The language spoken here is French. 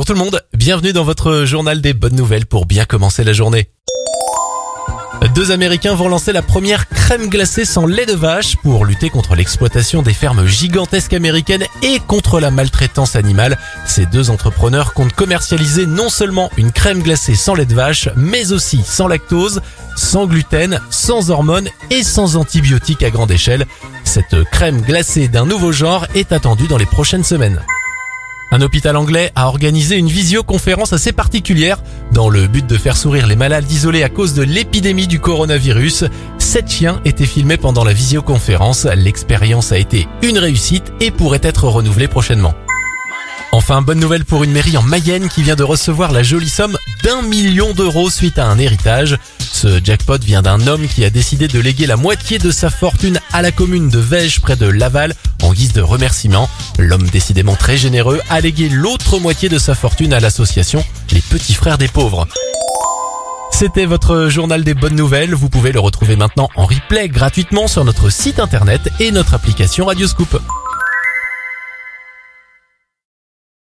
Bonjour tout le monde, bienvenue dans votre journal des bonnes nouvelles pour bien commencer la journée. Deux Américains vont lancer la première crème glacée sans lait de vache pour lutter contre l'exploitation des fermes gigantesques américaines et contre la maltraitance animale. Ces deux entrepreneurs comptent commercialiser non seulement une crème glacée sans lait de vache, mais aussi sans lactose, sans gluten, sans hormones et sans antibiotiques à grande échelle. Cette crème glacée d'un nouveau genre est attendue dans les prochaines semaines. Un hôpital anglais a organisé une visioconférence assez particulière dans le but de faire sourire les malades isolés à cause de l'épidémie du coronavirus. Sept chiens étaient filmés pendant la visioconférence. L'expérience a été une réussite et pourrait être renouvelée prochainement. Enfin, bonne nouvelle pour une mairie en Mayenne qui vient de recevoir la jolie somme d'un million d'euros suite à un héritage. Ce jackpot vient d'un homme qui a décidé de léguer la moitié de sa fortune à la commune de Vège près de Laval en guise de remerciement. L'homme décidément très généreux a légué l'autre moitié de sa fortune à l'association Les Petits Frères des Pauvres. C'était votre journal des bonnes nouvelles. Vous pouvez le retrouver maintenant en replay gratuitement sur notre site internet et notre application Radioscoop.